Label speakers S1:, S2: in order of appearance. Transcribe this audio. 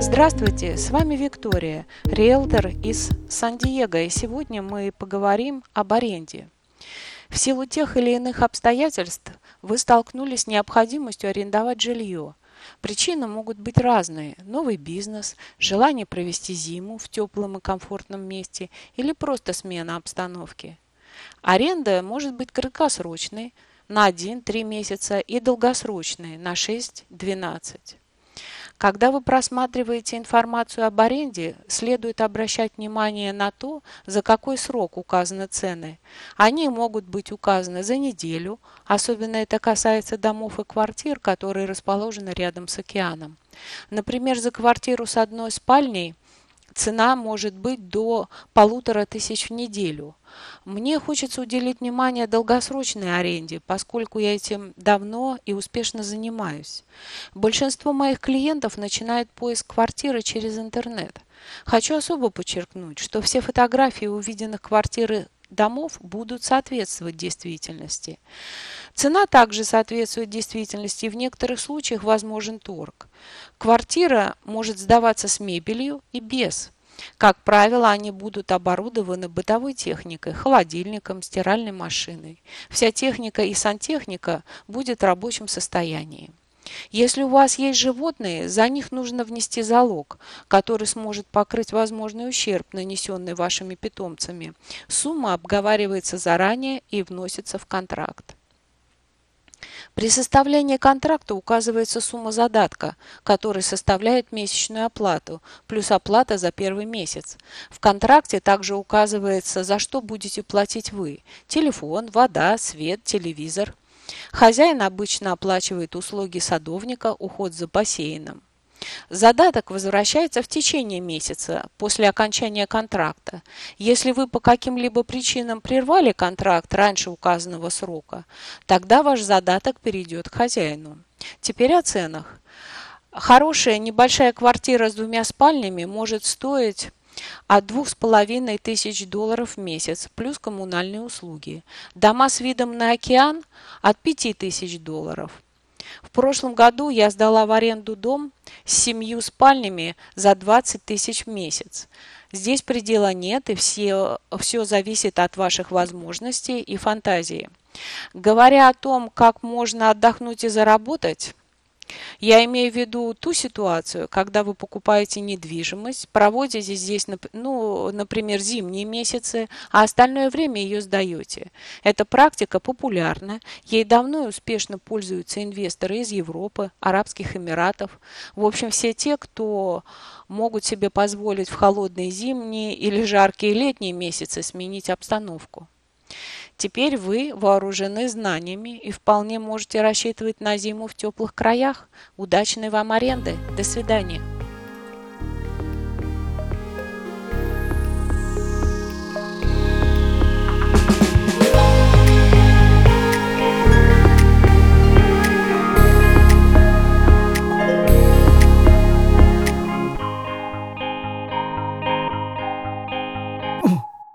S1: Здравствуйте, с вами Виктория, риэлтор из Сан-Диего, и сегодня мы поговорим об аренде. В силу тех или иных обстоятельств вы столкнулись с необходимостью арендовать жилье. Причины могут быть разные. Новый бизнес, желание провести зиму в теплом и комфортном месте или просто смена обстановки. Аренда может быть краткосрочной на 1-3 месяца и долгосрочной на 6-12. Когда вы просматриваете информацию об аренде, следует обращать внимание на то, за какой срок указаны цены. Они могут быть указаны за неделю, особенно это касается домов и квартир, которые расположены рядом с океаном. Например, за квартиру с одной спальней цена может быть до полутора тысяч в неделю. Мне хочется уделить внимание долгосрочной аренде, поскольку я этим давно и успешно занимаюсь. Большинство моих клиентов начинают поиск квартиры через интернет. Хочу особо подчеркнуть, что все фотографии увиденных квартир домов будут соответствовать действительности. Цена также соответствует действительности, и в некоторых случаях возможен торг. Квартира может сдаваться с мебелью и без. Как правило, они будут оборудованы бытовой техникой, холодильником, стиральной машиной. Вся техника и сантехника будет в рабочем состоянии. Если у вас есть животные, за них нужно внести залог, который сможет покрыть возможный ущерб, нанесенный вашими питомцами. Сумма обговаривается заранее и вносится в контракт. При составлении контракта указывается сумма задатка, который составляет месячную оплату, плюс оплата за первый месяц. В контракте также указывается, за что будете платить вы – телефон, вода, свет, телевизор. Хозяин обычно оплачивает услуги садовника, уход за бассейном. Задаток возвращается в течение месяца после окончания контракта. Если вы по каким-либо причинам прервали контракт раньше указанного срока, тогда ваш задаток перейдет к хозяину. Теперь о ценах. Хорошая небольшая квартира с двумя спальнями может стоить от двух с половиной тысяч долларов в месяц, плюс коммунальные услуги. Дома с видом на океан от пяти тысяч долларов. В прошлом году я сдала в аренду дом с семью спальнями за 20 тысяч в месяц. Здесь предела нет, и все, все зависит от ваших возможностей и фантазии. Говоря о том, как можно отдохнуть и заработать, я имею в виду ту ситуацию, когда вы покупаете недвижимость, проводите здесь, ну, например, зимние месяцы, а остальное время ее сдаете. Эта практика популярна, ей давно и успешно пользуются инвесторы из Европы, Арабских Эмиратов. В общем, все те, кто могут себе позволить в холодные зимние или жаркие летние месяцы сменить обстановку. Теперь вы вооружены знаниями и вполне можете рассчитывать на зиму в теплых краях. Удачной вам аренды. До свидания.